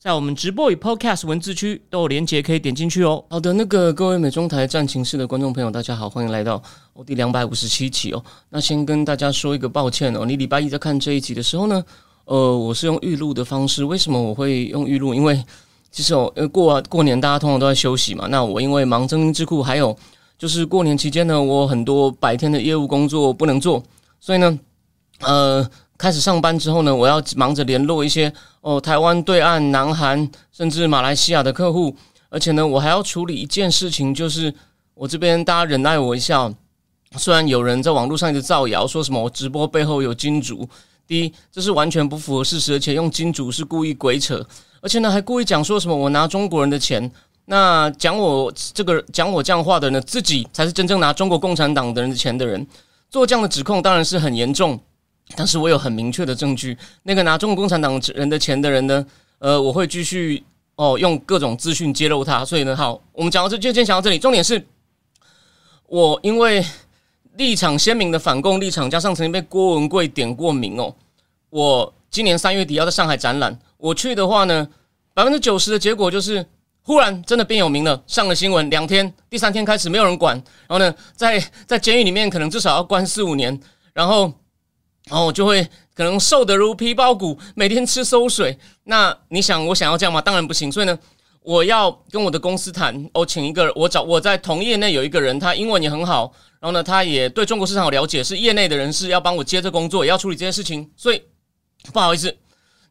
在我们直播与 Podcast 文字区都有连结，可以点进去哦。好的，那个各位美中台战情室的观众朋友，大家好，欢迎来到我第两百五十七期哦。那先跟大家说一个抱歉哦，你礼拜一在看这一集的时候呢，呃，我是用预录的方式。为什么我会用预录？因为其实哦，呃，过过年大家通常都在休息嘛。那我因为忙征兵智库，还有就是过年期间呢，我很多白天的业务工作不能做，所以呢，呃。开始上班之后呢，我要忙着联络一些哦，台湾对岸、南韩甚至马来西亚的客户，而且呢，我还要处理一件事情，就是我这边大家忍耐我一下。虽然有人在网络上一直造谣，说什么我直播背后有金主，第一，这是完全不符合事实，而且用金主是故意鬼扯，而且呢，还故意讲说什么我拿中国人的钱。那讲我这个讲我这样话的呢，自己才是真正拿中国共产党的人的钱的人，做这样的指控当然是很严重。但是我有很明确的证据，那个拿中国共产党人的钱的人呢？呃，我会继续哦，用各种资讯揭露他。所以呢，好，我们讲到这就先讲到这里。重点是，我因为立场鲜明的反共立场，加上曾经被郭文贵点过名哦，我今年三月底要在上海展览，我去的话呢，百分之九十的结果就是忽然真的变有名了，上了新闻，两天，第三天开始没有人管，然后呢，在在监狱里面可能至少要关四五年，然后。然后我就会可能瘦得如皮包骨，每天吃馊水。那你想我想要这样吗？当然不行。所以呢，我要跟我的公司谈，我请一个，我找我在同业内有一个人，他英文也很好，然后呢，他也对中国市场有了解，是业内的人士，要帮我接这工作，也要处理这些事情。所以不好意思，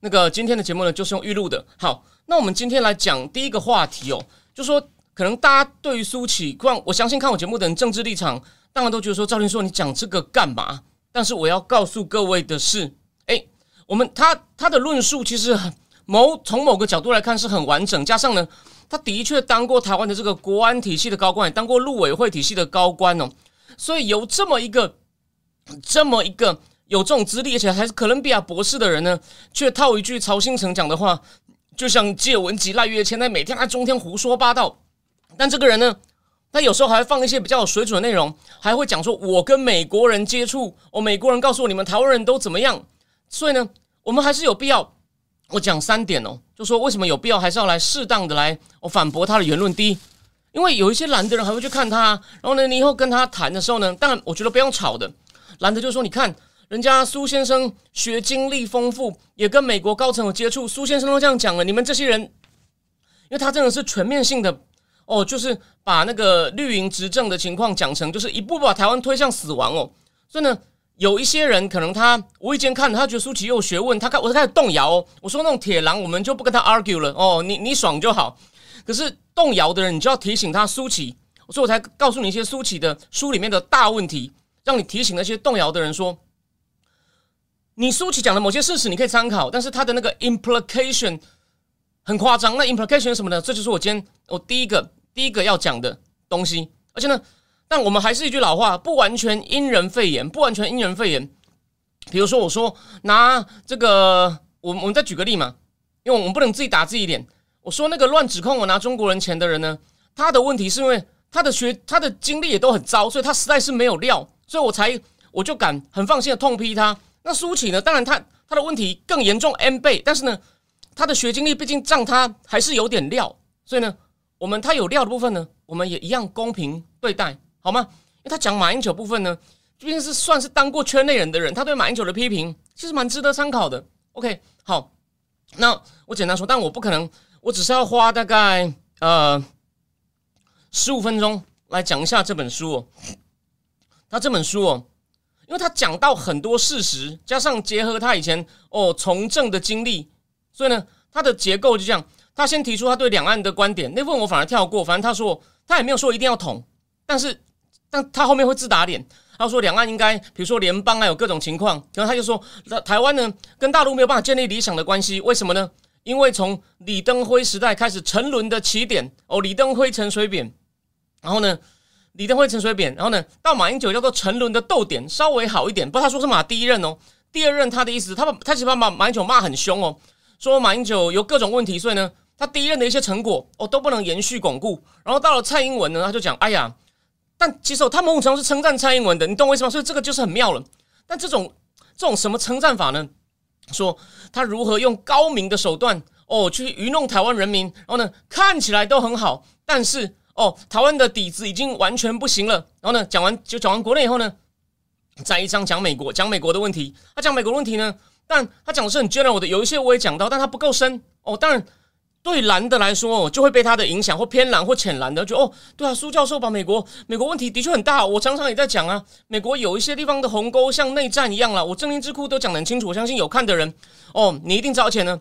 那个今天的节目呢，就是用预录的。好，那我们今天来讲第一个话题哦，就说可能大家对于苏启光，我相信看我节目的人政治立场，当然都觉得说赵林说你讲这个干嘛？但是我要告诉各位的是，哎，我们他他的论述其实很某从某个角度来看是很完整，加上呢，他的确当过台湾的这个国安体系的高官，也当过陆委会体系的高官哦，所以有这么一个这么一个有这种资历，而且还是哥伦比亚博士的人呢，却套一句曹新成讲的话，就像借文吉赖月谦，在每天在中天胡说八道，但这个人呢？他有时候还会放一些比较有水准的内容，还会讲说：“我跟美国人接触，哦，美国人告诉我你们台湾人都怎么样。”所以呢，我们还是有必要，我讲三点哦，就说为什么有必要还是要来适当的来我反驳他的言论。第一，因为有一些蓝的人还会去看他，然后呢，你以后跟他谈的时候呢，当然我觉得不用吵的。蓝的就说：“你看人家苏先生学经历丰富，也跟美国高层有接触，苏先生都这样讲了，你们这些人，因为他真的是全面性的。”哦，就是把那个绿营执政的情况讲成，就是一步步把台湾推向死亡哦。所以呢，有一些人可能他无意间看，他觉得苏琪有学问，他开我开始动摇哦。我说那种铁狼，我们就不跟他 argue 了哦。你你爽就好。可是动摇的人，你就要提醒他苏琪，所以我才告诉你一些苏琪的书里面的大问题，让你提醒那些动摇的人说，你苏琪讲的某些事实你可以参考，但是他的那个 implication 很夸张。那 implication 什么呢？这就是我今天我第一个。第一个要讲的东西，而且呢，但我们还是一句老话，不完全因人废言，不完全因人废言。比如说，我说拿这个，我我们再举个例嘛，因为我们不能自己打自己脸。我说那个乱指控我拿中国人钱的人呢，他的问题是因为他的学他的经历也都很糟，所以他实在是没有料，所以我才我就敢很放心的痛批他。那苏启呢，当然他他的问题更严重 n 倍，但是呢，他的学经历毕竟让他还是有点料，所以呢。我们他有料的部分呢，我们也一样公平对待，好吗？因为他讲马英九部分呢，毕竟是算是当过圈内人的人，他对马英九的批评其实蛮值得参考的。OK，好，那我简单说，但我不可能，我只是要花大概呃十五分钟来讲一下这本书。哦。他这本书哦，因为他讲到很多事实，加上结合他以前哦从政的经历，所以呢，他的结构就这样。他先提出他对两岸的观点，那部分我反而跳过。反正他说他也没有说一定要统，但是但他后面会自打脸。他说两岸应该，比如说联邦啊，有各种情况。然后他就说，台湾呢跟大陆没有办法建立理想的关系，为什么呢？因为从李登辉时代开始沉沦的起点哦，李登辉陈水扁，然后呢李登辉、陈水扁，然后呢，到马英九叫做沉沦的逗点，稍微好一点。不过他说是马第一任哦，第二任他的意思，他把他喜欢把马英九骂很凶哦，说马英九有各种问题，所以呢，他第一任的一些成果哦都不能延续巩固。然后到了蔡英文呢，他就讲，哎呀，但其实他某种程度是称赞蔡英文的，你懂我意思吗？所以这个就是很妙了。但这种这种什么称赞法呢？说他如何用高明的手段哦去愚弄台湾人民，然后呢看起来都很好，但是。哦，台湾的底子已经完全不行了。然后呢，讲完就讲完国内以后呢，再一张讲美国，讲美国的问题。他讲美国问题呢，但他讲的是很 general 的，有一些我也讲到，但他不够深。哦，当然对蓝的来说，就会被他的影响或偏蓝或浅蓝的，就哦，对啊，苏教授把美国美国问题的确很大。我常常也在讲啊，美国有一些地方的鸿沟像内战一样了。我正念智库都讲得很清楚，我相信有看的人，哦，你一定知道。而且呢。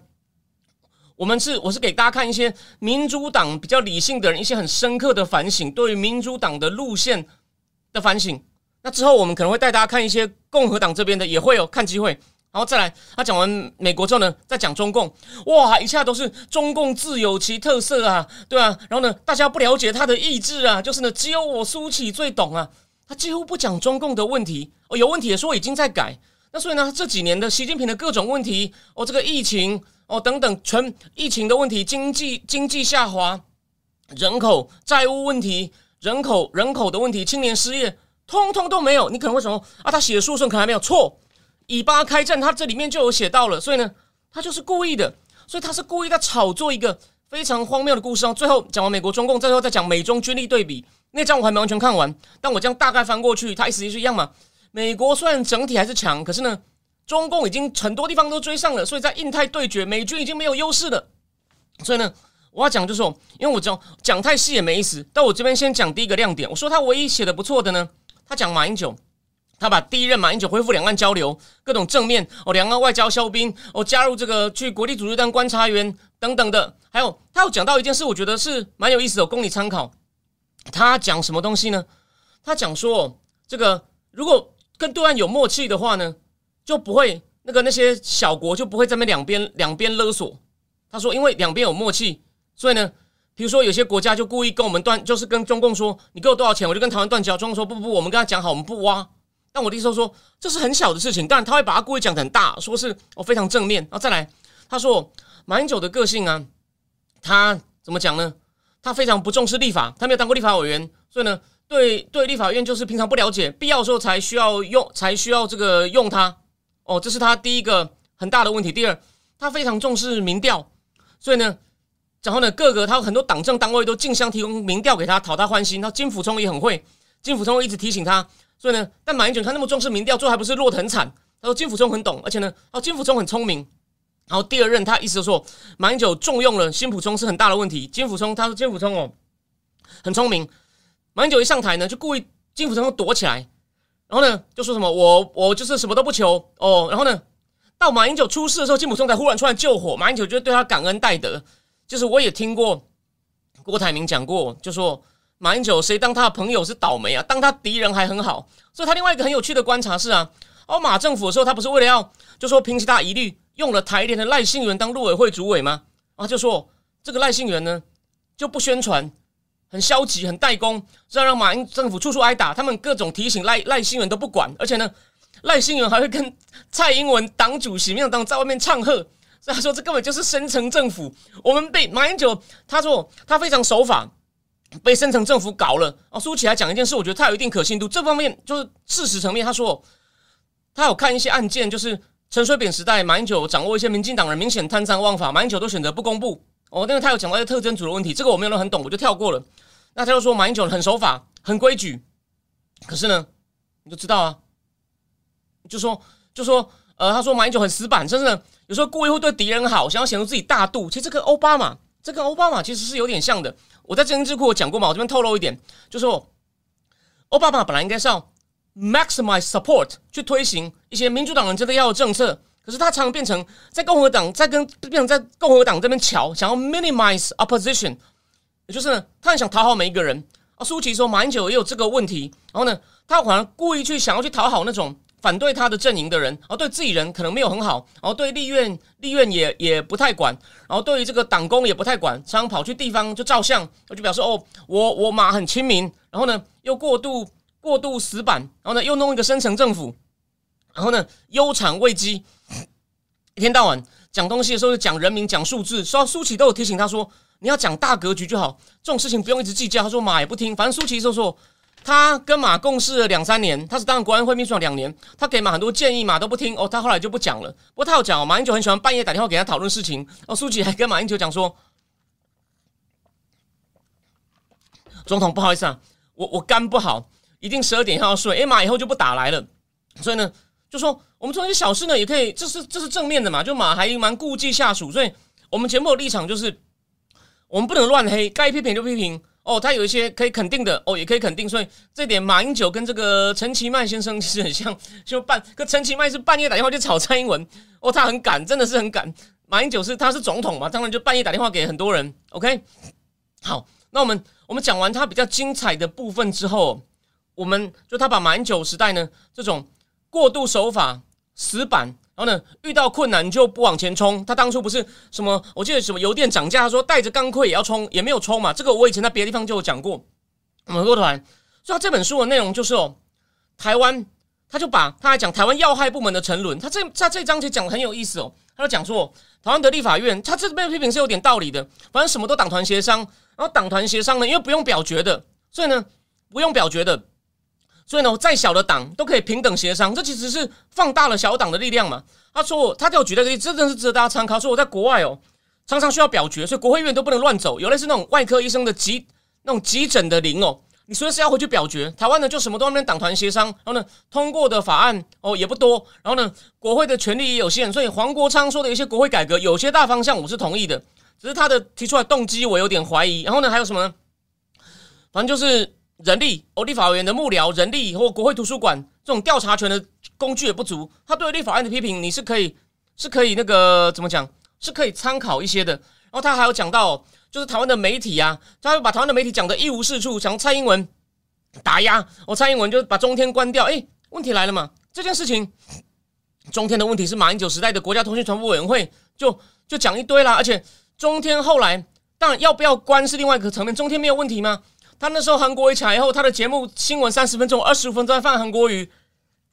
我们是，我是给大家看一些民主党比较理性的人一些很深刻的反省，对于民主党的路线的反省。那之后我们可能会带大家看一些共和党这边的，也会有看机会。然后再来，他讲完美国之后呢，再讲中共。哇，一下都是中共自有其特色啊，对啊。然后呢，大家不了解他的意志啊，就是呢，只有我苏启最懂啊。他几乎不讲中共的问题，哦，有问题也说已经在改。那所以呢，这几年的习近平的各种问题，哦，这个疫情。哦，等等，全疫情的问题，经济经济下滑，人口债务问题，人口人口的问题，青年失业，通通都没有。你可能会说啊，他写的书顺可能还没有错，以巴开战，他这里面就有写到了，所以呢，他就是故意的，所以他是故意在炒作一个非常荒谬的故事。然后最后讲完美国中共，最后再讲美中军力对比，那章我还没完全看完，但我这样大概翻过去，他意思是一样嘛。美国虽然整体还是强，可是呢。中共已经很多地方都追上了，所以在印太对决，美军已经没有优势了。所以呢，我要讲就是说，因为我讲讲太细也没意思。但我这边先讲第一个亮点。我说他唯一写的不错的呢，他讲马英九，他把第一任马英九恢复两岸交流，各种正面哦，两岸外交消兵哦，加入这个去国际组织当观察员等等的。还有他有讲到一件事，我觉得是蛮有意思的，供你参考。他讲什么东西呢？他讲说，这个如果跟对岸有默契的话呢？就不会那个那些小国就不会在那两边两边勒索。他说，因为两边有默契，所以呢，比如说有些国家就故意跟我们断，就是跟中共说，你给我多少钱，我就跟台湾断交。中共说不不不，我们跟他讲好，我们不挖。但我的意思说，这是很小的事情，但他会把他故意讲的很大，说是哦非常正面。然后再来，他说马英九的个性啊，他怎么讲呢？他非常不重视立法，他没有当过立法委员，所以呢，对对立法院就是平常不了解，必要的时候才需要用，才需要这个用他。哦，这是他第一个很大的问题。第二，他非常重视民调，所以呢，然后呢，各个他很多党政单位都竞相提供民调给他，讨他欢心。他金辅聪也很会，金辅聪一直提醒他，所以呢，但马英九他那么重视民调，最后还不是落得很惨。他说金辅聪很懂，而且呢，哦，金辅聪很聪明。然后第二任他意思说，马英九重用了金辅聪是很大的问题。金辅聪他说金辅聪哦很聪明，马英九一上台呢，就故意金辅聪躲起来。然后呢，就说什么我我就是什么都不求哦。然后呢，到马英九出事的时候，金普松才忽然出来救火。马英九就对他感恩戴德。就是我也听过郭台铭讲过，就说马英九谁当他的朋友是倒霉啊，当他敌人还很好。所以他另外一个很有趣的观察是啊，哦马政府的时候，他不是为了要就说平息大疑虑，用了台联的赖幸元当陆委会主委吗？啊，就说这个赖幸元呢就不宣传。很消极，很怠工，这样让马英政府处处挨打。他们各种提醒赖赖新元都不管，而且呢，赖新元还会跟蔡英文党主席、面当在外面唱和。所以他说这根本就是深层政府。我们被马英九他说他非常守法，被深层政府搞了。哦，苏起来讲一件事，我觉得他有一定可信度。这方面就是事实层面，他说他有看一些案件，就是陈水扁时代，马英九掌握一些民进党人明显贪赃枉法，马英九都选择不公布。哦，因为他有讲到一些特征组的问题，这个我没有人很懂，我就跳过了。那他就说马英九很守法、很规矩，可是呢，你就知道啊，就说就说呃，他说马英九很死板，甚至有时候故意会对敌人好，想要显出自己大度。其实这个奥巴马，这跟奥巴马其实是有点像的。我在政治智库我讲过嘛，我这边透露一点，就说奥巴马本来应该是要 maximize support 去推行一些民主党人真的要的政策。可是他常常变成在共和党在跟变成在共和党这边瞧，想要 minimize opposition，也就是呢，他很想讨好每一个人。啊，舒淇说马英九也有这个问题，然后呢，他好像故意去想要去讨好那种反对他的阵营的人，然后对自己人可能没有很好，然后对立院立院也也不太管，然后对于这个党工也不太管，常常跑去地方就照相，我就表示哦，我我马很亲民，然后呢又过度过度死板，然后呢又弄一个深层政府，然后呢忧产危机，一天到晚讲东西的时候就讲人民讲数字，说舒淇都有提醒他说你要讲大格局就好，这种事情不用一直计较。他说马也不听，反正舒淇就说。他跟马共事了两三年，他是当国安会秘书长两年，他给马很多建议，马都不听哦。他后来就不讲了。不过他有讲哦，马英九很喜欢半夜打电话给他讨论事情。哦，书记还跟马英九讲说：“总统不好意思啊，我我肝不好，一定十二点要睡。哎，马以后就不打来了。所以呢，就说我们做一些小事呢，也可以，这是这是正面的嘛。就马还蛮顾忌下属，所以我们节目的立场就是，我们不能乱黑，该批评就批评。”哦，他有一些可以肯定的，哦，也可以肯定，所以这点马英九跟这个陈其迈先生其实很像，就半跟陈其迈是半夜打电话去吵蔡英文，哦，他很赶，真的是很赶。马英九是他是总统嘛，当然就半夜打电话给很多人。OK，好，那我们我们讲完他比较精彩的部分之后，我们就他把马英九时代呢这种过度手法死板。然后呢，遇到困难就不往前冲。他当初不是什么，我记得什么油电涨价，他说带着钢盔也要冲，也没有冲嘛。这个我以前在别的地方就有讲过。我们回过头来，所以他这本书的内容就是哦，台湾，他就把他来讲台湾要害部门的沉沦。他这他这章节讲的很有意思哦，他就讲说台湾的立法院，他这边批评是有点道理的。反正什么都党团协商，然后党团协商呢，因为不用表决的，所以呢不用表决的。所以呢，再小的党都可以平等协商，这其实是放大了小党的力量嘛。他说，他就举了个例子，真的是值得大家参考。说我在国外哦，常常需要表决，所以国会议员都不能乱走。有类似那种外科医生的急那种急诊的铃哦，你随时要回去表决。台湾呢，就什么都跟党团协商，然后呢，通过的法案哦也不多，然后呢，国会的权力也有限。所以黄国昌说的一些国会改革，有些大方向我是同意的，只是他的提出来动机我有点怀疑。然后呢，还有什么呢？反正就是。人力，哦，立法委员的幕僚人力或国会图书馆这种调查权的工具也不足。他对立法案的批评，你是可以是可以那个怎么讲，是可以参考一些的。然后他还有讲到，就是台湾的媒体啊，他会把台湾的媒体讲的一无是处，讲蔡英文打压，哦，蔡英文就把中天关掉。哎，问题来了嘛？这件事情，中天的问题是马英九时代的国家通讯传播委员会就就讲一堆啦。而且中天后来当然要不要关是另外一个层面，中天没有问题吗？他那时候韩国瑜起来以后，他的节目新闻三十分钟，二十五分钟放韩国瑜，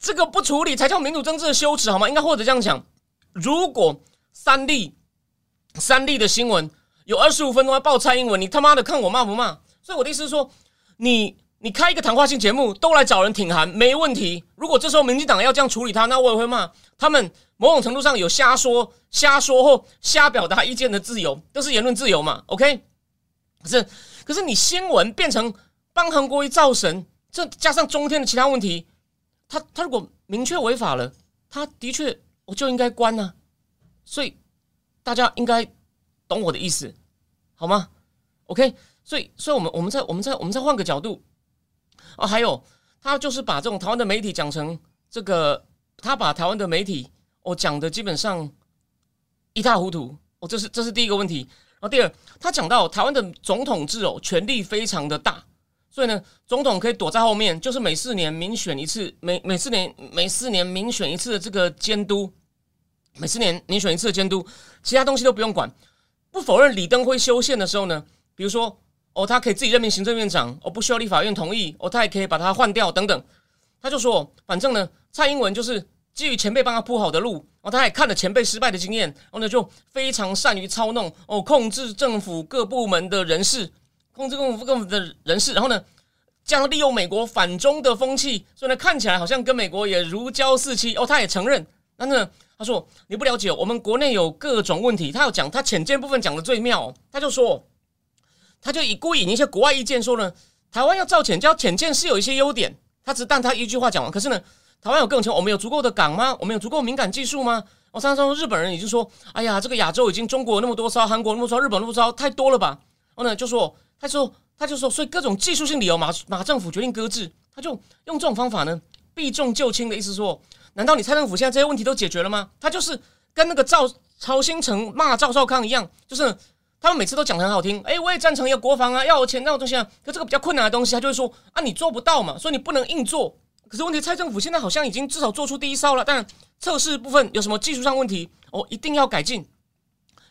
这个不处理才叫民主政治的羞耻，好吗？应该或者这样讲，如果三立三立的新闻有二十五分钟在报蔡英文，你他妈的看我骂不骂？所以我的意思是说，你你开一个谈话性节目都来找人挺韩没问题。如果这时候民进党要这样处理他，那我也会骂他们。某种程度上有瞎说、瞎说或瞎表达意见的自由，都是言论自由嘛？OK，可是。可是你新闻变成帮韩国瑜造神，这加上中天的其他问题，他他如果明确违法了，他的确我就应该关呢。所以大家应该懂我的意思，好吗？OK，所以所以我们我们再我们再我们再换个角度哦，还有他就是把这种台湾的媒体讲成这个，他把台湾的媒体我讲的基本上一塌糊涂哦，这是这是第一个问题。第二，他讲到台湾的总统制哦，权力非常的大，所以呢，总统可以躲在后面，就是每四年民选一次，每每四年每四年民选一次的这个监督，每四年民选一次的监督，其他东西都不用管。不否认李登辉修宪的时候呢，比如说哦，他可以自己任命行政院长，哦，不需要立法院同意，哦，他也可以把他换掉等等。他就说，反正呢，蔡英文就是。基于前辈帮他铺好的路，哦，他也看了前辈失败的经验，然后呢，就非常善于操弄哦，控制政府各部门的人事，控制政府各部门的人事，然后呢，这样利用美国反中的风气，所以呢，看起来好像跟美国也如胶似漆。哦，他也承认，但是他说你不了解，我们国内有各种问题。他要讲他浅见部分讲的最妙，他就说，他就以故意引一些国外意见说呢，台湾要造浅礁，浅见是有一些优点。他只但他一句话讲完，可是呢。台湾有更强，我们有足够的港吗？我们有足够敏感技术吗？我常常说日本人已经说，哎呀，这个亚洲已经中国那么多艘，韩国那么多，日本那么多，太多了吧？然后呢，就说他说他就说，所以各种技术性理由，马马政府决定搁置，他就用这种方法呢，避重就轻的意思说，难道你蔡政府现在这些问题都解决了吗？他就是跟那个赵曹新成骂赵少康一样，就是他们每次都讲的很好听，哎，我也赞成要国防啊，要有钱那种东西啊，可这个比较困难的东西，他就会说啊，你做不到嘛，所以你不能硬做。可是问题，蔡政府现在好像已经至少做出第一招了，但测试部分有什么技术上问题哦，一定要改进。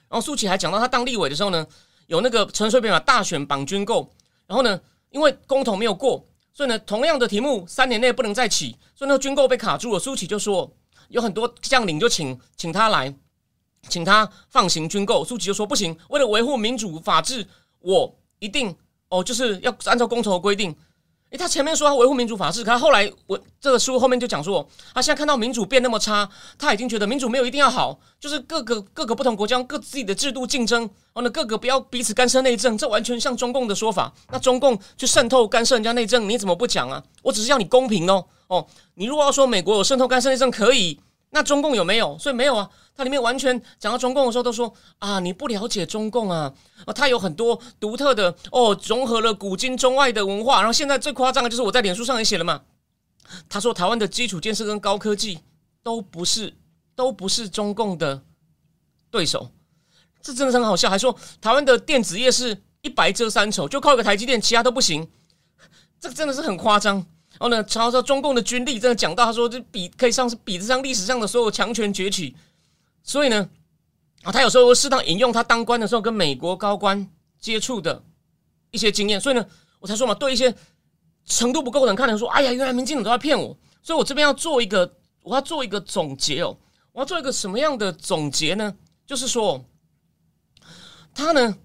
然后苏启还讲到，他当立委的时候呢，有那个陈水扁把大选绑军购，然后呢，因为公投没有过，所以呢，同样的题目三年内不能再起，所以那个军购被卡住了。苏启就说有很多将领就请请他来，请他放行军购。苏启就说不行，为了维护民主法治，我一定哦就是要按照公投的规定。诶，他前面说他维护民主法治，可他后来我这个书后面就讲说，他现在看到民主变那么差，他已经觉得民主没有一定要好，就是各个各个不同国家各自己的制度竞争，哦，那各个不要彼此干涉内政，这完全像中共的说法。那中共去渗透干涉人家内政，你怎么不讲啊？我只是要你公平哦，哦，你如果要说美国有渗透干涉内政可以。那中共有没有？所以没有啊。它里面完全讲到中共的时候，都说啊，你不了解中共啊，啊，它有很多独特的哦，融合了古今中外的文化。然后现在最夸张的就是我在脸书上也写了嘛，他说台湾的基础建设跟高科技都不是都不是中共的对手，这真的很好笑。还说台湾的电子业是一白遮三丑，就靠一个台积电，其他都不行，这个真的是很夸张。然后呢，查到中共的军力，真的讲到他说，这比可以上是比得上历史上的所有强权崛起。所以呢，啊，他有时候会适当引用他当官的时候跟美国高官接触的一些经验。所以呢，我才说嘛，对一些程度不够的人看的说，哎呀，原来民进党都在骗我。所以我这边要做一个，我要做一个总结哦。我要做一个什么样的总结呢？就是说，他呢。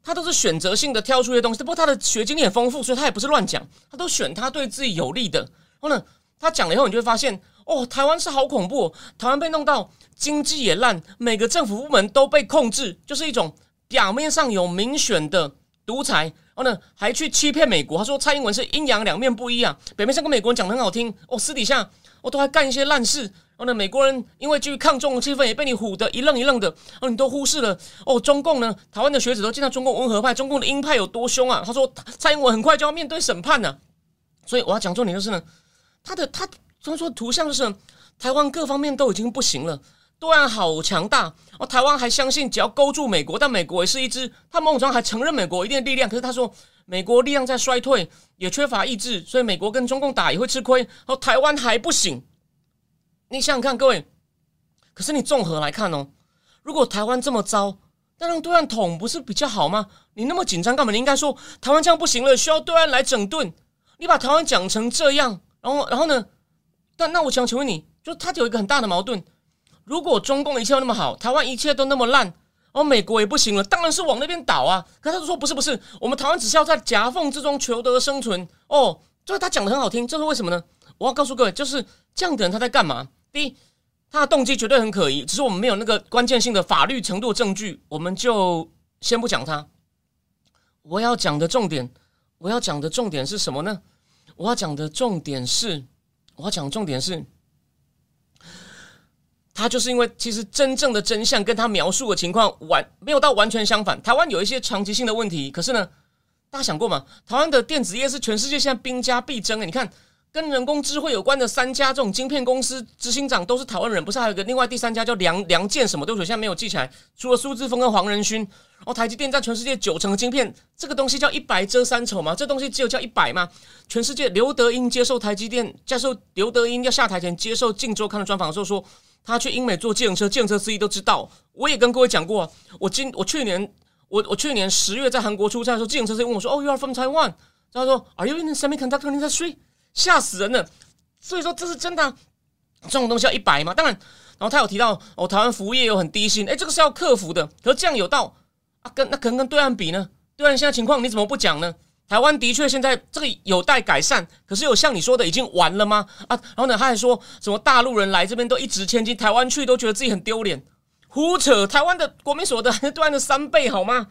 他都是选择性的挑出一些东西，不过他的学经历很丰富，所以他也不是乱讲，他都选他对自己有利的。然后呢，他讲了以后，你就会发现，哦，台湾是好恐怖，台湾被弄到经济也烂，每个政府部门都被控制，就是一种表面上有民选的独裁，然后呢还去欺骗美国。他说蔡英文是阴阳两面不一啊，表面上跟美国人讲的很好听，哦，私底下我都还干一些烂事。然后呢，美国人因为基于抗中的气氛，也被你唬得一愣一愣的。哦，你都忽视了哦，中共呢？台湾的学者都见到中共温和派，中共的鹰派有多凶啊？他说蔡英文很快就要面对审判呢。所以我要讲重点就是呢，他的他所以说图像就是台湾各方面都已经不行了，对岸好强大哦，台湾还相信只要勾住美国，但美国也是一支，他某种程度还承认美国一定的力量。可是他说美国力量在衰退，也缺乏意志，所以美国跟中共打也会吃亏。哦，台湾还不行。你想想看，各位，可是你综合来看哦，如果台湾这么糟，那让对岸捅不是比较好吗？你那么紧张干嘛？你应该说台湾这样不行了，需要对岸来整顿。你把台湾讲成这样，然后，然后呢？但那我想请问你，就他有一个很大的矛盾：如果中共一切都那么好，台湾一切都那么烂，哦，美国也不行了，当然是往那边倒啊。可他就说不是不是，我们台湾只是要在夹缝之中求得生存。哦，就是他讲的很好听，这是为什么呢？我要告诉各位，就是这样的人他在干嘛？第一，他的动机绝对很可疑，只是我们没有那个关键性的法律程度证据，我们就先不讲他。我要讲的重点，我要讲的重点是什么呢？我要讲的重点是，我要讲重点是，他就是因为其实真正的真相跟他描述的情况完没有到完全相反。台湾有一些长期性的问题，可是呢，大家想过吗？台湾的电子业是全世界现在兵家必争诶，你看。跟人工智慧有关的三家这种晶片公司执行长都是台湾人，不是还有个另外第三家叫梁梁建什么？对不起，现在没有记起来。除了苏志峰跟黄仁勋，哦，台积电占全世界九成的晶片，这个东西叫一百遮三丑吗？这东西只有叫一百吗？全世界刘德英接受台积电，接受刘德英要下台前接受《镜周刊》的专访的时候说，他去英美做程车，程车司机都知道。我也跟各位讲过，我今我去年我我去年十月在韩国出差的时候，程车司机问我说：“哦，You are from Taiwan？” 他说：“Are you in the semiconductor industry？” 吓死人了，所以说这是真的，这种东西要一百吗？当然，然后他有提到哦，台湾服务业有很低薪，哎，这个是要克服的。可是这样有道啊，跟那可能跟对岸比呢？对岸现在情况你怎么不讲呢？台湾的确现在这个有待改善，可是有像你说的已经完了吗？啊，然后呢，他还说什么大陆人来这边都一掷千金，台湾去都觉得自己很丢脸，胡扯！台湾的国民所得是对岸的三倍好吗？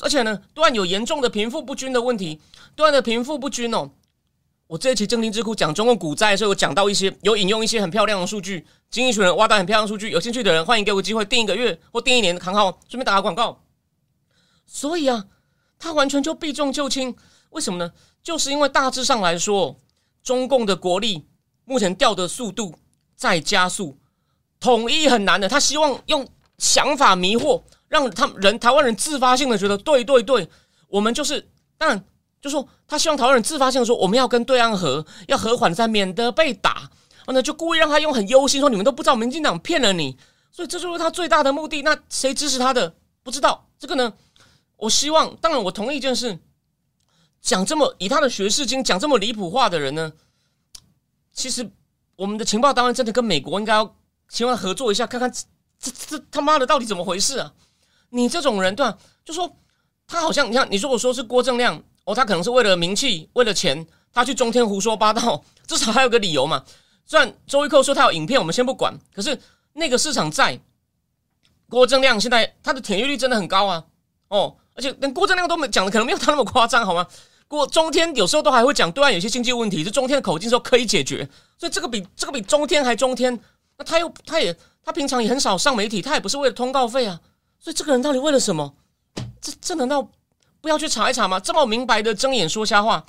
而且呢，对岸有严重的贫富不均的问题，对岸的贫富不均哦。我这一期正听智库讲中共股债的时候，有讲到一些，有引用一些很漂亮的数据，经济学人挖到很漂亮数据，有兴趣的人欢迎给我机会订一个月或订一年的卡号，顺便打个广告。所以啊，他完全就避重就轻，为什么呢？就是因为大致上来说，中共的国力目前掉的速度在加速，统一很难的。他希望用想法迷惑，让他们人台湾人自发性的觉得，对对对，我们就是当然。就说他希望台湾人自发性的说我们要跟对岸和，要和缓再免得被打，然后呢就故意让他用很忧心说你们都不知道民进党骗了你，所以这就是他最大的目的。那谁支持他的不知道这个呢？我希望，当然我同意一件事，讲这么以他的学士经讲这么离谱话的人呢？其实我们的情报单位真的跟美国应该要希望合作一下，看看这这这他妈的到底怎么回事啊？你这种人对吧？就说他好像你看，你如果说是郭正亮哦，他可能是为了名气，为了钱，他去中天胡说八道，至少还有个理由嘛。虽然周一蔻说他有影片，我们先不管，可是那个市场在郭正亮现在他的点阅率真的很高啊，哦，而且连郭正亮都没讲的，可能没有他那么夸张，好吗？郭中天有时候都还会讲对岸有些经济问题，是中天的口径说可以解决，所以这个比这个比中天还中天。那他又他也他平常也很少上媒体，他也不是为了通告费啊。所以这个人到底为了什么？这这难道不要去查一查吗？这么明白的睁眼说瞎话，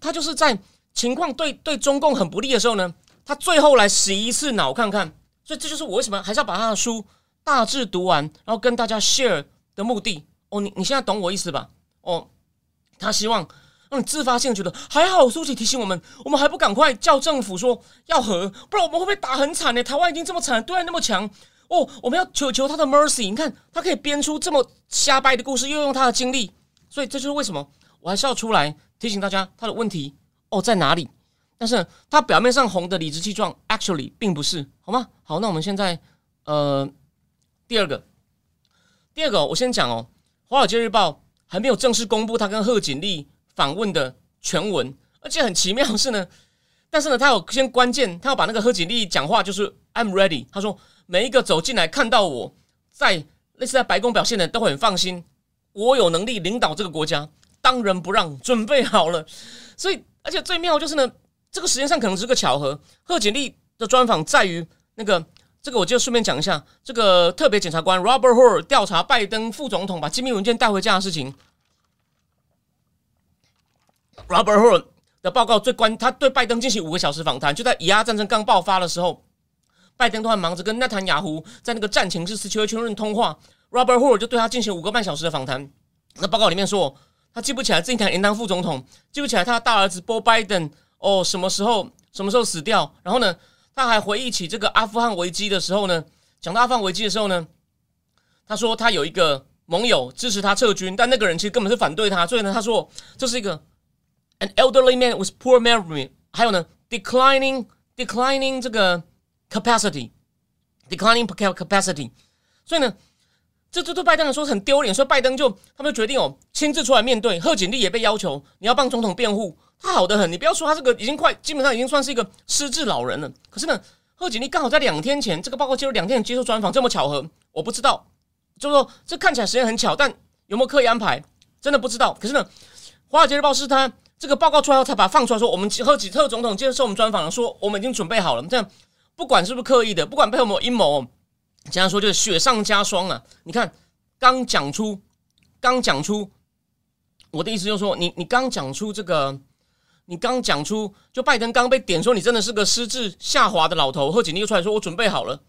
他就是在情况对对中共很不利的时候呢，他最后来洗一次脑看看。所以这就是我为什么还是要把他的书大致读完，然后跟大家 share 的目的。哦，你你现在懂我意思吧？哦，他希望。让你自发性觉得还好，苏琪提醒我们，我们还不赶快叫政府说要和，不然我们会被打很惨呢？台湾已经这么惨，对岸那么强哦，我们要求求他的 mercy。你看他可以编出这么瞎掰的故事，又用他的经历，所以这就是为什么我还是要出来提醒大家他的问题哦在哪里。但是他表面上红的理直气壮，actually 并不是，好吗？好，那我们现在呃第二个，第二个我先讲哦，《华尔街日报》还没有正式公布他跟贺锦丽。访问的全文，而且很奇妙是呢，但是呢，他有先关键，他要把那个贺锦丽讲话就是 I'm ready。他说每一个走进来看到我在类似在白宫表现的都会很放心，我有能力领导这个国家，当仁不让，准备好了。所以，而且最妙就是呢，这个时间上可能是个巧合。贺锦丽的专访在于那个这个，我就顺便讲一下这个特别检察官 Robert Hur 调查拜登副总统把机密文件带回家的事情。Robert Hur 的报告最关，他对拜登进行五个小时访谈，就在以阿战争刚爆发的时候，拜登都还忙着跟纳坦雅胡在那个战情室确确认通话，Robert Hur 就对他进行五个半小时的访谈。那报告里面说，他记不起来自己敢当副总统，记不起来他的大儿子 Bo Biden 哦什么时候什么时候死掉。然后呢，他还回忆起这个阿富汗危机的时候呢，讲到阿富汗危机的时候呢，他说他有一个盟友支持他撤军，但那个人其实根本是反对他，所以呢，他说这是一个。An elderly man with poor memory，还有呢，declining declining 这个 capacity，declining capacity，所以呢，这这对拜登来说很丢脸，所以拜登就他们就决定哦，亲自出来面对。贺锦丽也被要求你要帮总统辩护，他好的很，你不要说他这个已经快基本上已经算是一个失智老人了。可是呢，贺锦丽刚好在两天前，这个报告接入两天接受专访，这么巧合，我不知道，就是说这看起来时间很巧，但有没有刻意安排，真的不知道。可是呢，华尔街日报是他。这个报告出来后，才把它放出来，说我们贺几特总统接受我们专访了，说我们已经准备好了。这样不管是不是刻意的，不管背后有没有阴谋，简单说就是雪上加霜啊！你看，刚讲出，刚讲出，我的意思就是说，你你刚讲出这个，你刚讲出，就拜登刚被点说你真的是个失智下滑的老头，贺锦丽又出来说我准备好了，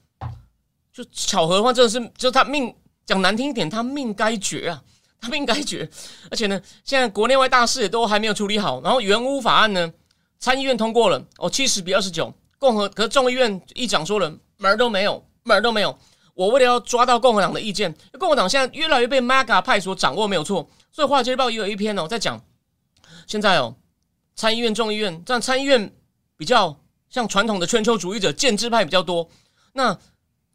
就巧合的话，真的是就他命讲难听一点，他命该绝啊！他命该绝，而且呢，现在国内外大事也都还没有处理好。然后原屋法案呢，参议院通过了，哦，七十比二十九，共和可是众议院议长说了，门儿都没有，门都没有。我为了要抓到共和党的意见，共和党现在越来越被 MAGA 派所掌握，没有错。所以《华尔街日报》也有一篇哦，在讲现在哦，参议院、众议院，这样参议院比较像传统的全球主义者、建制派比较多，那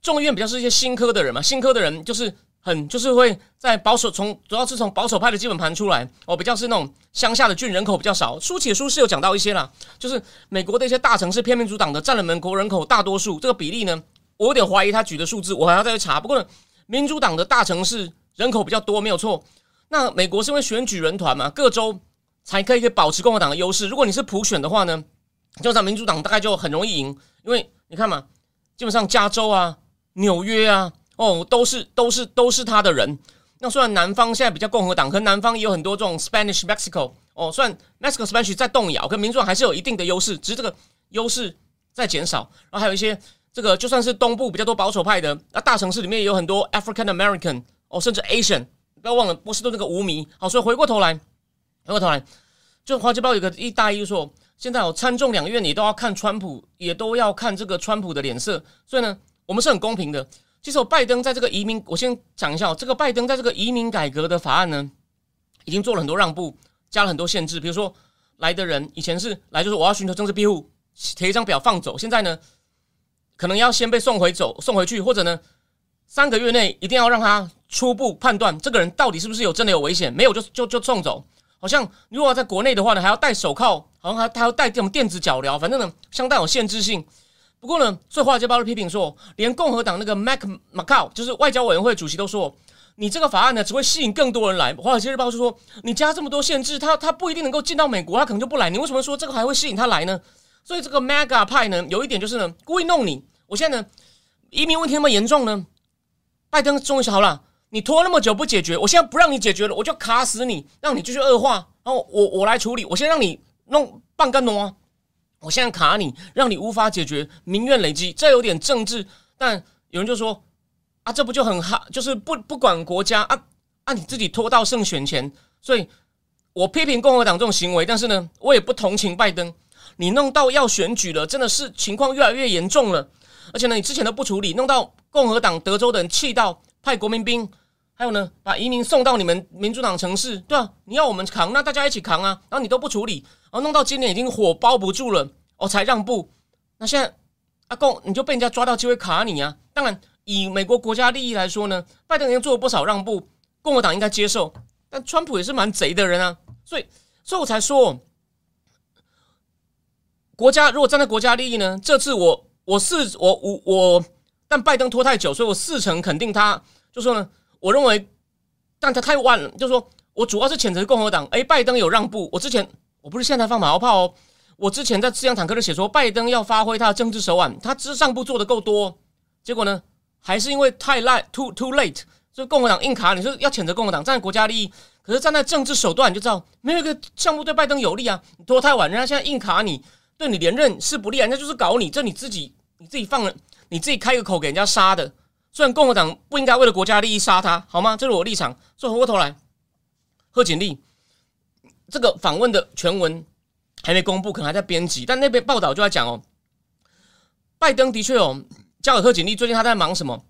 众议院比较是一些新科的人嘛，新科的人就是。很就是会在保守，从主要是从保守派的基本盘出来哦，比较是那种乡下的郡人口比较少。书写书是有讲到一些啦，就是美国的一些大城市偏民主党的占了美国人口大多数，这个比例呢，我有点怀疑他举的数字，我还要再去查。不过，民主党的大城市人口比较多，没有错。那美国是因为选举人团嘛，各州才可以可以保持共和党的优势。如果你是普选的话呢，就像民主党大概就很容易赢，因为你看嘛，基本上加州啊、纽约啊。哦，都是都是都是他的人。那虽然南方现在比较共和党，可南方也有很多这种 Spanish Mexico。哦，虽然 Mexico Spanish 在动摇，可民主党还是有一定的优势，只是这个优势在减少。然后还有一些这个就算是东部比较多保守派的，那大城市里面也有很多 African American 哦，甚至 Asian。不要忘了波士顿那个无名。好，所以回过头来，回过头来，就华尔街报有个一大一说，现在有参众两院，你都要看川普，也都要看这个川普的脸色。所以呢，我们是很公平的。其实，拜登在这个移民，我先讲一下，这个拜登在这个移民改革的法案呢，已经做了很多让步。加了很多限制，比如说来的人以前是来就是我要寻求政治庇护，填一张表放走，现在呢可能要先被送回走送回去，或者呢三个月内一定要让他初步判断这个人到底是不是有真的有危险，没有就就就送走。好像如果在国内的话呢，还要戴手铐，好像还他要戴这种电子脚镣，反正呢相当有限制性。不过呢，最华尔街报的批评说，连共和党那个 Mac Macau 就是外交委员会主席都说，你这个法案呢只会吸引更多人来。华尔街日报就说，你加这么多限制，他他不一定能够进到美国，他可能就不来。你为什么说这个还会吸引他来呢？所以这个 Mega 派呢，有一点就是呢，故意弄你。我现在呢，移民问题那么严重呢，拜登终于想好了。你拖那么久不解决，我现在不让你解决了，我就卡死你，让你继续恶化，然后我我来处理。我先让你弄半根挪，我现在卡你，让你无法解决，民怨累积，这有点政治。但有人就说啊，这不就很哈，就是不不管国家啊啊，你自己拖到胜选前，所以我批评共和党这种行为，但是呢，我也不同情拜登。你弄到要选举了，真的是情况越来越严重了，而且呢，你之前都不处理，弄到共和党德州的人气到派国民兵。还有呢，把移民送到你们民主党城市，对啊，你要我们扛，那大家一起扛啊。然后你都不处理，然后弄到今年已经火包不住了，哦，才让步。那现在阿共你就被人家抓到机会卡你啊。当然，以美国国家利益来说呢，拜登已经做了不少让步，共和党应该接受。但川普也是蛮贼的人啊，所以，所以我才说，国家如果站在国家利益呢，这次我我四我我我，但拜登拖太久，所以我四成肯定他，就说呢。我认为，但他太晚了。就说我主要是谴责共和党。哎，拜登有让步。我之前我不是现在放马后炮哦。我之前在《自强坦克》里写说，拜登要发挥他的政治手腕，他之上部做的够多。结果呢，还是因为太 late，too too late，所以共和党硬卡。你说要谴责共和党，站在国家利益，可是站在政治手段，你就知道没有一个项目对拜登有利啊。你拖太晚，人家现在硬卡你，对你连任是不利，人家就是搞你，这你自己你自己放了，你自己开个口给人家杀的。虽然共和党不应该为了国家利益杀他，好吗？这是我立场。所以回过头来，贺锦丽这个访问的全文还没公布，可能还在编辑。但那边报道就在讲哦，拜登的确哦交给贺锦丽，最近他在忙什么？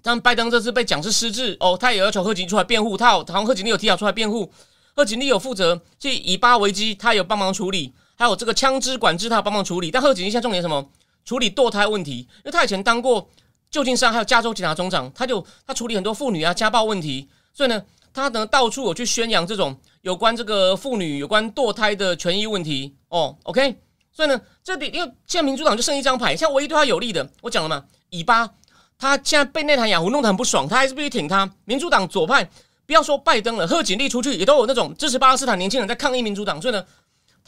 但拜登这次被讲是失智哦，他也要求贺锦丽出来辩护。他有，好像贺锦丽有提早出来辩护。贺锦丽有负责这以巴危机，他有帮忙处理，还有这个枪支管制，他帮忙处理。但贺锦丽现在重点什么？处理堕胎问题，因为他以前当过。旧金山还有加州警察总长，他就他处理很多妇女啊家暴问题，所以呢，他呢到处有去宣扬这种有关这个妇女有关堕胎的权益问题。哦。OK，所以呢，这里因为现在民主党就剩一张牌，现在唯一对他有利的，我讲了嘛，以巴，他现在被内塔尼亚胡弄得很不爽，他还是必须挺他。民主党左派不要说拜登了，贺锦丽出去也都有那种支持巴勒斯坦年轻人在抗议民主党，所以呢，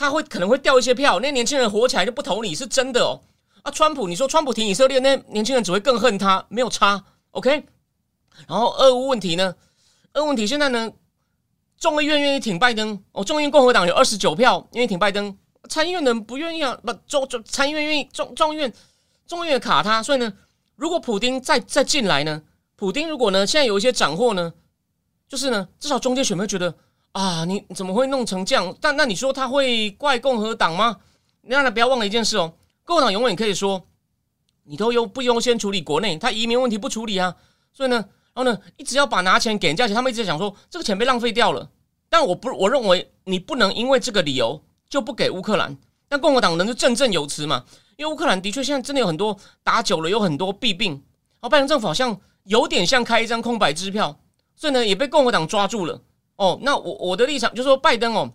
他会可能会掉一些票，那年轻人火起来就不投你是真的哦。啊，川普，你说川普挺以色列，那年轻人只会更恨他，没有差，OK。然后俄乌问题呢？俄乌问题现在呢，众议院愿意挺拜登，哦，众议院共和党有二十九票愿意挺拜登，参议院的人不愿意啊，不，众众参议院愿意，众众议院众议院卡他，所以呢，如果普丁再再进来呢，普丁如果呢现在有一些斩获呢，就是呢，至少中间选民觉得啊，你怎么会弄成这样？但那你说他会怪共和党吗？让他不要忘了一件事哦。共和党永远可以说，你都优不优先处理国内，他移民问题不处理啊，所以呢，然后呢，一直要把拿钱给人家钱，他们一直在讲说这个钱被浪费掉了。但我不，我认为你不能因为这个理由就不给乌克兰。但共和党人就振振有词嘛，因为乌克兰的确现在真的有很多打久了有很多弊病，然后拜登政府好像有点像开一张空白支票，所以呢也被共和党抓住了。哦，那我我的立场就是说，拜登哦，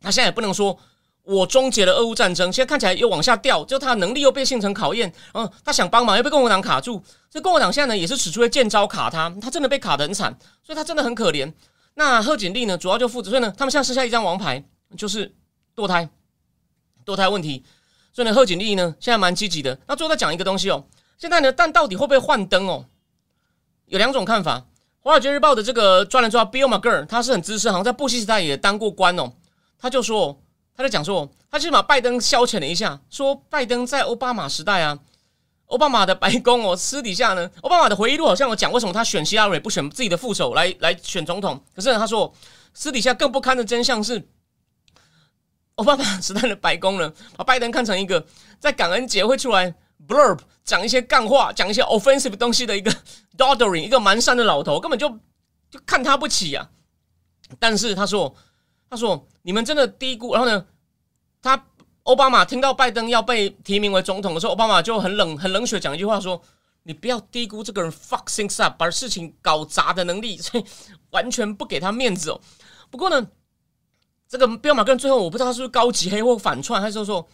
他现在也不能说。我终结了俄乌战争，现在看起来又往下掉，就他能力又被形成考验。嗯，他想帮忙又被共和党卡住，这共和党现在呢也是使出了剑招卡他，他真的被卡得很惨，所以他真的很可怜。那贺锦丽呢，主要就负责，所以呢，他们现在剩下一张王牌就是堕胎，堕胎问题。所以呢，贺锦丽呢现在蛮积极的。那最后再讲一个东西哦，现在呢，但到底会不会换灯哦？有两种看法。华尔街日报的这个专栏作家 Bill McGur，他是很资深，好像在布希时代也当过官哦，他就说。他在讲说，他是把拜登消遣了一下，说拜登在奥巴马时代啊，奥巴马的白宫哦，私底下呢，奥巴马的回忆录好像有讲为什么他选希拉蕊不选自己的副手来来选总统。可是他说，私底下更不堪的真相是，奥巴马时代的白宫呢，把拜登看成一个在感恩节会出来 blurb 讲一些干话、讲一些 offensive 东西的一个 doddering 一个蛮善的老头，根本就就看他不起啊。但是他说。他说你们真的低估。然后呢，他奥巴马听到拜登要被提名为总统的时候，奥巴马就很冷很冷血讲一句话说：“你不要低估这个人 fuck things up，把事情搞砸的能力，所 以完全不给他面子哦。”不过呢，这个彪马根最后我不知道他是不是高级黑或反串，还是说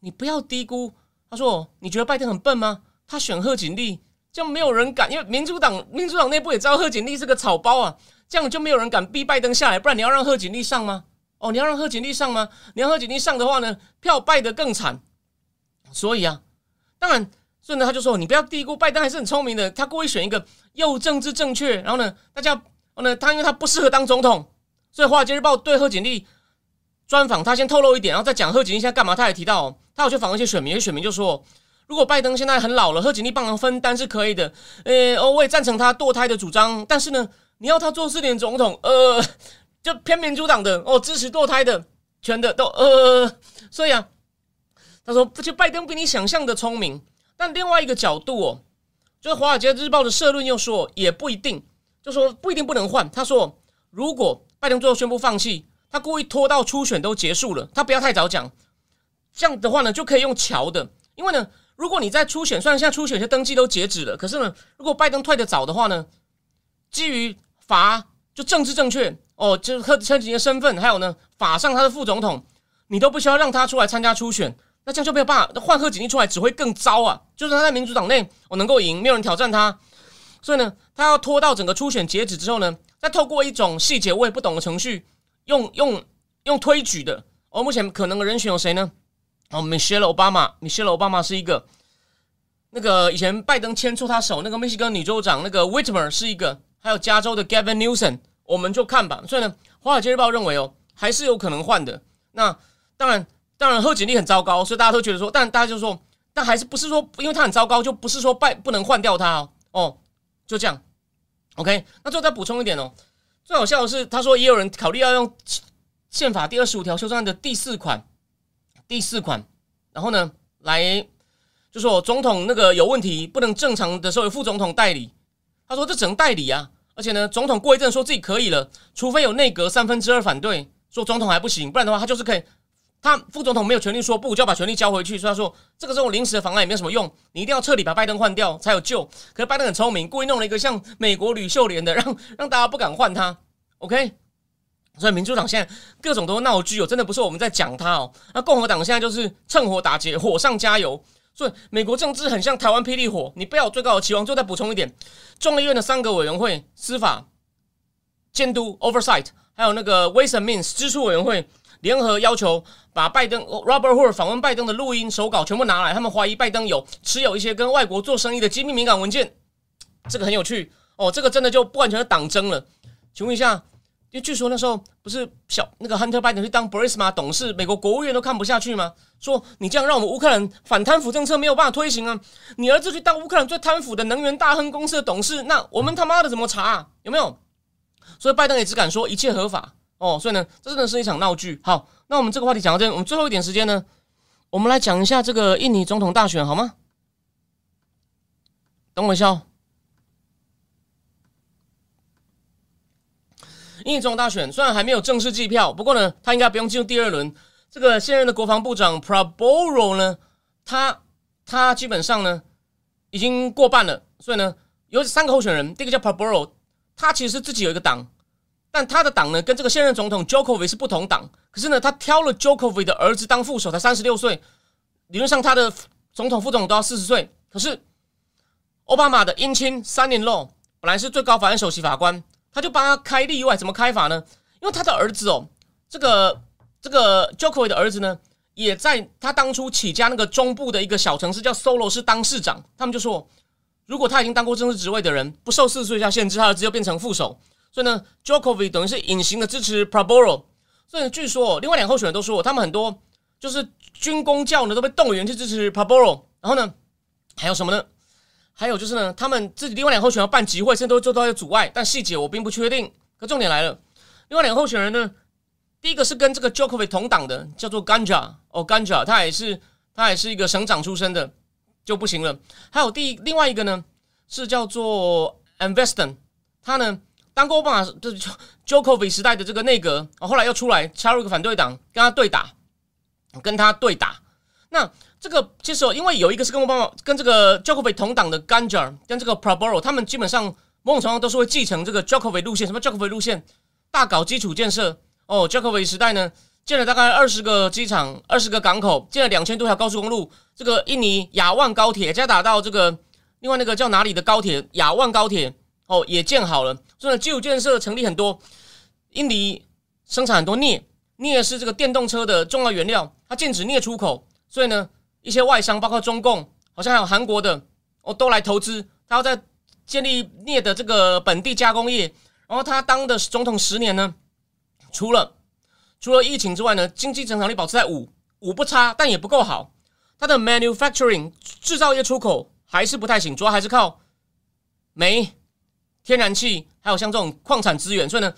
你不要低估。他说：“你觉得拜登很笨吗？他选贺锦丽，就没有人敢，因为民主党民主党内部也知道贺锦丽是个草包啊，这样就没有人敢逼拜登下来。不然你要让贺锦丽上吗？哦，你要让贺锦丽上吗？你要贺锦丽上的话呢，票败得更惨。所以啊，当然，所以呢，他就说你不要低估拜登，还是很聪明的。他故意选一个又政治正确，然后呢，大家，然后呢，他因为他不适合当总统，所以《华尔街日报》对贺锦丽专访，他先透露一点，然后再讲贺锦丽现在干嘛。他也提到。他有去访问一些选民，有些选民就说：“如果拜登现在很老了，贺锦丽帮忙分担是可以的。呃，哦，我也赞成他堕胎的主张。但是呢，你要他做四年总统，呃，就偏民主党的哦，支持堕胎的，全的都呃。所以啊，他说，就拜登比你想象的聪明。但另外一个角度哦，就是《华尔街日报》的社论又说，也不一定，就说不一定不能换。他说，如果拜登最后宣布放弃，他故意拖到初选都结束了，他不要太早讲。”这样的话呢，就可以用桥的，因为呢，如果你在初选，虽然现在初选些登记都截止了，可是呢，如果拜登退的早的话呢，基于法就政治正确哦，就是贺贺锦的身份，还有呢，法上他的副总统，你都不需要让他出来参加初选，那这样就没有办法换贺锦丽出来，只会更糟啊！就是他在民主党内我能够赢，没有人挑战他，所以呢，他要拖到整个初选截止之后呢，再透过一种细节我也不懂的程序，用用用推举的，而目前可能的人选有谁呢？哦，Michelle Obama，Michelle Obama 是一个，那个以前拜登牵错他手那个密西根女州长那个 Whitmer 是一个，还有加州的 Gavin Newsom，我们就看吧。所以呢，华尔街日报认为哦，还是有可能换的。那当然，当然贺锦丽很糟糕，所以大家都觉得说，但大家就说，但还是不是说，因为他很糟糕，就不是说拜不能换掉他哦。哦，就这样。OK，那最后再补充一点哦，最好笑的是，他说也有人考虑要用宪法第二十五条修正案的第四款。第四款，然后呢，来就说总统那个有问题，不能正常的时候由副总统代理。他说这只能代理啊，而且呢，总统过一阵说自己可以了，除非有内阁三分之二反对，说总统还不行，不然的话他就是可以。他副总统没有权利说不，就要把权力交回去。所以他说这个这种临时的方案也没有什么用，你一定要彻底把拜登换掉才有救。可是拜登很聪明，故意弄了一个像美国吕秀莲的，让让大家不敢换他。OK。所以民主党现在各种都闹剧哦，真的不是我们在讲他哦。那共和党现在就是趁火打劫，火上加油。所以美国政治很像台湾霹雳火，你不要有最高的期望。就再补充一点，众议院的三个委员会司法监督 oversight，还有那个 ways and means 支出委员会联合要求把拜登 Robert Hur 访问拜登的录音手稿全部拿来，他们怀疑拜登有持有一些跟外国做生意的机密敏感文件。这个很有趣哦，这个真的就不完全是党争了。请问一下。因为据说那时候不是小那个 Hunter Biden 去当 b r i s m a 董事，美国国务院都看不下去吗？说你这样让我们乌克兰反贪腐政策没有办法推行啊！你儿子去当乌克兰最贪腐的能源大亨公司的董事，那我们他妈的怎么查？有没有？所以拜登也只敢说一切合法哦。所以呢，这真的是一场闹剧。好，那我们这个话题讲到这，我们最后一点时间呢，我们来讲一下这个印尼总统大选好吗？等我一下哦。印尼总统大选虽然还没有正式计票，不过呢，他应该不用进入第二轮。这个现任的国防部长 Prabowo 呢，他他基本上呢已经过半了，所以呢有三个候选人。第一个叫 Prabowo，他其实是自己有一个党，但他的党呢跟这个现任总统 jokovi 是不同党。可是呢，他挑了 jokovi 的儿子当副手，才三十六岁，理论上他的总统副总统都要四十岁。可是奥巴马的姻亲三年 l 本来是最高法院首席法官。他就帮他开例外，怎么开法呢？因为他的儿子哦，这个这个 Jokowi 的儿子呢，也在他当初起家那个中部的一个小城市叫 Solo 是当市长。他们就说，如果他已经当过政治职位的人，不受四十岁以下限制，他儿子就变成副手。所以呢，Jokowi 等于是隐形的支持 Prabowo。所以据说，另外两候选人都说，他们很多就是军工教呢都被动员去支持 Prabowo。然后呢，还有什么呢？还有就是呢，他们自己另外两个候选人要办集会，甚至都会做到一些阻碍，但细节我并不确定。可重点来了，另外两个候选人呢，第一个是跟这个 Jokovic 同党的，叫做 Ganja 哦，Ganja，他也是他也是一个省长出身的，就不行了。还有第另外一个呢，是叫做 Investon，他呢当过奥巴马这 Jokovic 时代的这个内阁，后来又出来加入一个反对党，跟他对打，跟他对打。那这个其实因为有一个是跟奥巴马跟这个 Jokovic 同党的 Ganja 跟这个 Proboro，他们基本上某种程度都是会继承这个 Jokovic 路线。什么 Jokovic 路线？大搞基础建设哦。Jokovic 时代呢，建了大概二十个机场、二十个港口，建了两千多条高速公路。这个印尼雅万高铁加打到这个另外那个叫哪里的高铁雅万高铁。哦，也建好了，所以呢基础建设成立很多。印尼生产很多镍，镍是这个电动车的重要原料，它禁止镍出口，所以呢，一些外商，包括中共，好像还有韩国的，哦，都来投资，他要在建立镍的这个本地加工业。然后他当的总统十年呢，除了除了疫情之外呢，经济增长率保持在五五不差，但也不够好。它的 manufacturing 制造业出口还是不太行，主要还是靠煤。天然气还有像这种矿产资源，所以呢，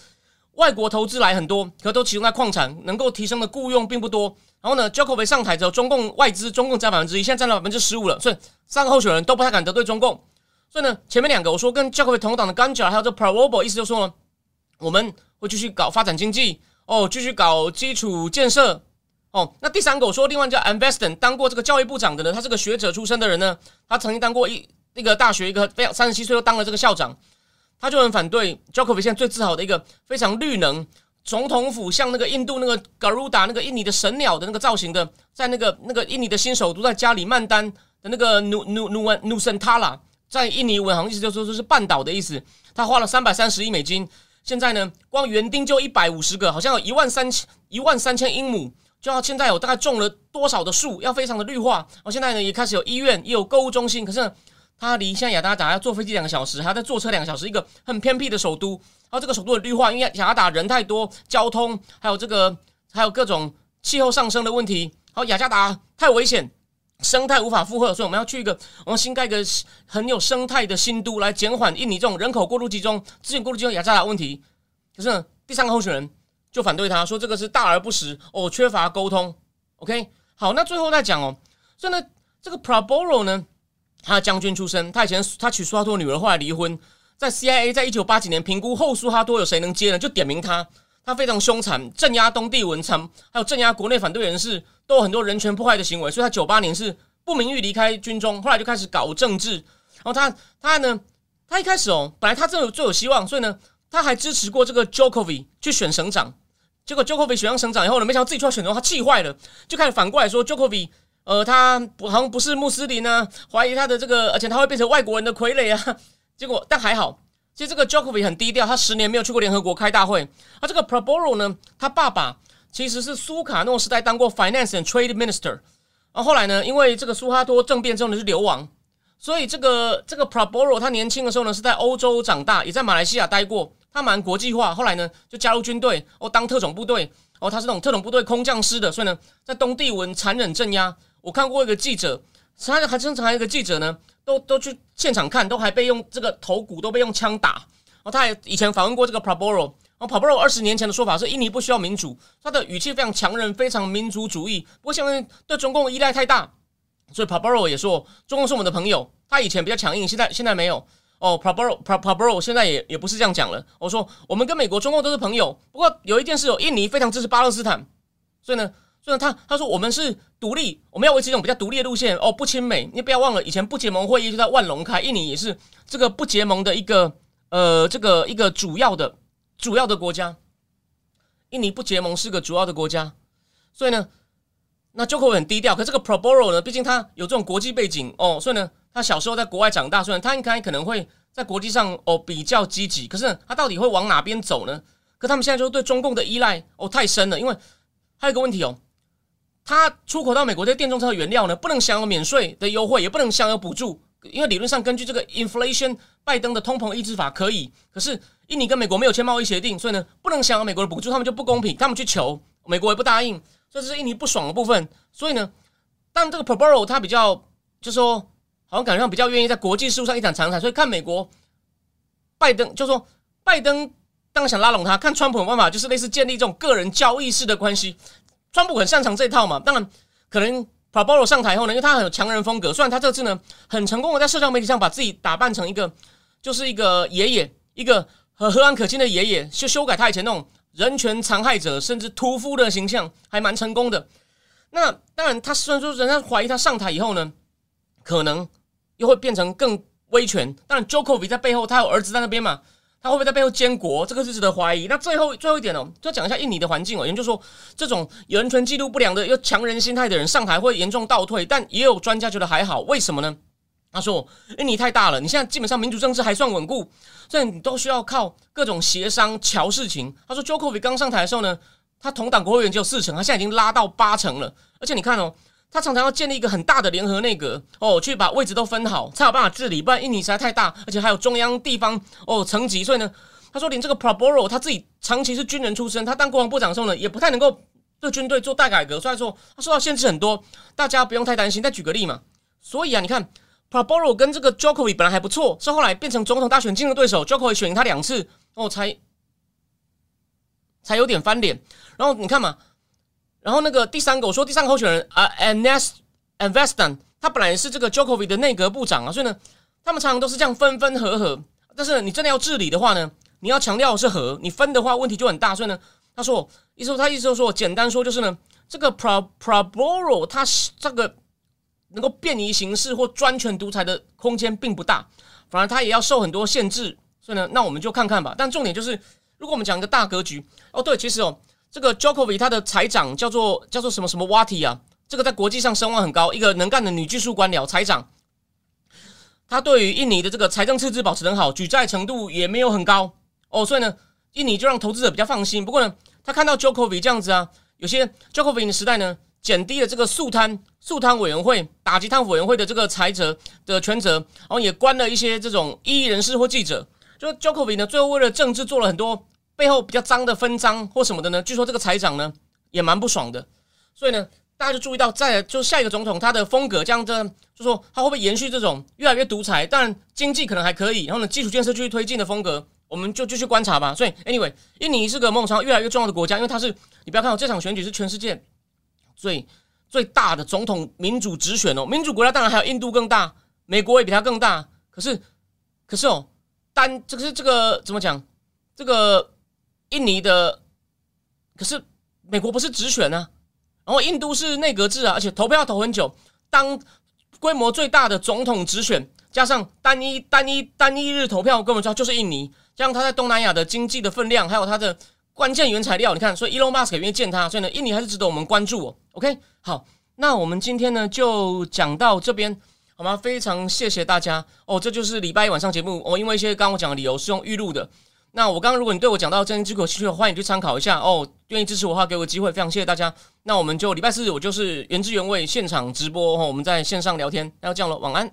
外国投资来很多，可都集中在矿产，能够提升的雇佣并不多。然后呢 j o k o v 上台之后，中共外资中共占百分之一，现在占了百分之十五了，所以三个候选人都不太敢得罪中共。所以呢，前面两个我说跟 j o k o v 同党的 Ganja 还有这 p r o b o 意思就说，我们会继续搞发展经济哦，继续搞基础建设哦。那第三个我说，另外叫 Investon，当过这个教育部长的呢，他是个学者出身的人呢，他曾经当过一那个大学一个非常三十七岁又当了这个校长。他就很反对 j o k o v i 现在最自豪的一个非常绿能总统府，像那个印度那个 Garuda 那个印尼的神鸟的那个造型的，在那个那个印尼的新首都在加里曼丹的那个努努努文努森塔拉，在印尼文好像意思就说说是半岛的意思。他花了三百三十亿美金，现在呢光园丁就一百五十个，好像有一万三千一万三千英亩，就要现在有大概种了多少的树，要非常的绿化。然后现在呢也开始有医院，也有购物中心，可是。它离像雅加达要坐飞机两个小时，还要再坐车两个小时，一个很偏僻的首都。然后这个首都的绿化，因为雅加达人太多，交通还有这个还有各种气候上升的问题。好，雅加达太危险，生态无法负荷，所以我们要去一个我们新盖一个很有生态的新都，来减缓印尼这种人口过度集中、资源过度集中雅加达问题。可是呢，第三个候选人就反对他说这个是大而不实哦，缺乏沟通。OK，好，那最后再讲哦，所以呢，这个 Praboro 呢？他将军出身，他以前他娶苏哈托女儿，后来离婚。在 CIA 在一九八几年评估后苏哈托有谁能接呢？就点名他。他非常凶残，镇压东帝汶参，还有镇压国内反对人士，都有很多人权破坏的行为。所以他九八年是不名誉离开军中，后来就开始搞政治。然后他他呢，他一开始哦，本来他这有最有希望，所以呢，他还支持过这个 Jokovi 去选省长。结果 Jokovi 选上省长以后呢，没想到自己出来选的他气坏了，就开始反过来说 Jokovi。呃，他不好像不是穆斯林呢，怀疑他的这个，而且他会变成外国人的傀儡啊。结果，但还好，其实这个 j o k o v i 很低调，他十年没有去过联合国开大会。而这个 Proboro 呢，他爸爸其实是苏卡诺时代当过 Finance and Trade Minister，然后后来呢，因为这个苏哈托政变之后呢是流亡，所以这个这个 Proboro 他年轻的时候呢是在欧洲长大，也在马来西亚待过，他蛮国际化。后来呢就加入军队，哦，当特种部队，哦，他是那种特种部队空降师的，所以呢在东帝汶残忍镇压。我看过一个记者，他还经常还有一个记者呢，都都去现场看，都还被用这个头骨都被用枪打。然后他还以前访问过这个 Proboro，然后 Proboro 二十年前的说法是印尼不需要民主，他的语气非常强韧，非常民族主义。不过现在对中共依赖太大，所以 Proboro 也说中共是我们的朋友。他以前比较强硬，现在现在没有。哦，Proboro Proboro 现在也也不是这样讲了。我说我们跟美国、中共都是朋友，不过有一件事，有印尼非常支持巴勒斯坦，所以呢。所以他他说我们是独立，我们要维持一种比较独立的路线哦，不亲美。你不要忘了，以前不结盟会议就在万隆开，印尼也是这个不结盟的一个呃这个一个主要的主要的国家。印尼不结盟是个主要的国家，所以呢，那 Joko 很低调。可这个 Proboro 呢，毕竟他有这种国际背景哦，所以呢，他小时候在国外长大，所以他应该可能会在国际上哦比较积极。可是他到底会往哪边走呢？可他们现在就对中共的依赖哦太深了，因为还有个问题哦。它出口到美国这些电动车的原料呢，不能享有免税的优惠，也不能享有补助，因为理论上根据这个 inflation 拜登的通膨抑制法可以，可是印尼跟美国没有签贸易协定，所以呢不能享有美国的补助，他们就不公平，他们去求美国也不答应，这是印尼不爽的部分。所以呢，但这个 Proboro 他比较就说，好像感觉上比较愿意在国际事务上一展长才，所以看美国拜登就说拜登当然想拉拢他，看川普的办法就是类似建立这种个人交易式的关系。川普很擅长这套嘛，当然可能 Proboro 上台后呢，因为他很有强人风格，虽然他这次呢很成功的在社交媒体上把自己打扮成一个就是一个爷爷，一个和和蔼可亲的爷爷，修修改他以前那种人权残害者甚至屠夫的形象，还蛮成功的。那当然，他虽然说人家怀疑他上台以后呢，可能又会变成更威权。当然 j o k o v i 在背后，他有儿子在那边嘛。他会不会在背后监国？这个是值得怀疑。那最后最后一点哦，就讲一下印尼的环境哦。也就是说，这种人权记录不良的又强人心态的人上台会严重倒退。但也有专家觉得还好，为什么呢？他说：“印尼太大了，你现在基本上民主政治还算稳固，所以你都需要靠各种协商瞧事情。”他说 j o k o v i 刚上台的时候呢，他同党国会议员只有四成，他现在已经拉到八成了。而且你看哦。他常常要建立一个很大的联合内阁哦，去把位置都分好，才有办法治理。不然印尼实在太大，而且还有中央、地方哦层级，所以呢，他说连这个 Prabowo 他自己长期是军人出身，他当国防部长的时候呢，也不太能够对军队做大改革。所以说他受到限制很多，大家不用太担心。再举个例嘛，所以啊，你看 Prabowo 跟这个 j o k o v i 本来还不错，是后来变成总统大选竞争对手 j o k o v i 选赢他两次哦，才才有点翻脸。然后你看嘛。然后那个第三个，我说第三个候选人啊，Anas a n v e s t a n 他本来是这个 j o k o v i 的内阁部长啊，所以呢，他们常常都是这样分分合合。但是你真的要治理的话呢，你要强调是合，你分的话问题就很大。所以呢，他说，意思他意思就是说，简单说就是呢，这个 Pro Proboro 他这个能够便于行事或专权独裁的空间并不大，反而他也要受很多限制。所以呢，那我们就看看吧。但重点就是，如果我们讲一个大格局，哦，对，其实哦。这个 j o k o v i 他的财长叫做叫做什么什么 Wati 啊？这个在国际上声望很高，一个能干的女技术官僚财长。他对于印尼的这个财政赤字保持很好，举债程度也没有很高哦，所以呢，印尼就让投资者比较放心。不过呢，他看到 j o k o v i 这样子啊，有些 j o k o v i 的时代呢，减低了这个速贪速贪委员会打击贪腐委员会的这个财责的权责，然后也关了一些这种异议人士或记者。就 j o k o v i 呢，最后为了政治做了很多。背后比较脏的分赃或什么的呢？据说这个财长呢也蛮不爽的，所以呢，大家就注意到，在就下一个总统他的风格这样的，就说他会不会延续这种越来越独裁，但经济可能还可以，然后呢，基础建设继续推进的风格，我们就继续观察吧。所以，anyway，印尼是个梦想越来越重要的国家，因为它是你不要看哦，这场选举是全世界最最大的总统民主直选哦，民主国家当然还有印度更大，美国也比它更大，可是可是哦，单这个是这个怎么讲这个。印尼的，可是美国不是直选呢，然后印度是内阁制啊，而且投票要投很久。当规模最大的总统直选，加上单一单一单一日投票，根本就就是印尼。加上他在东南亚的经济的分量，还有他的关键原材料，你看，所以 Elon Musk 愿意见他，所以呢，印尼还是值得我们关注哦。OK，好，那我们今天呢就讲到这边，好吗？非常谢谢大家哦，这就是礼拜一晚上节目哦，因为一些刚我讲的理由是用预录的。那我刚刚，如果你对我讲到真心之口兴趣，欢迎去参考一下哦。愿意支持我的话，给我机会，非常谢谢大家。那我们就礼拜四，我就是原汁原味现场直播哦，我们在线上聊天。那就这样了，晚安。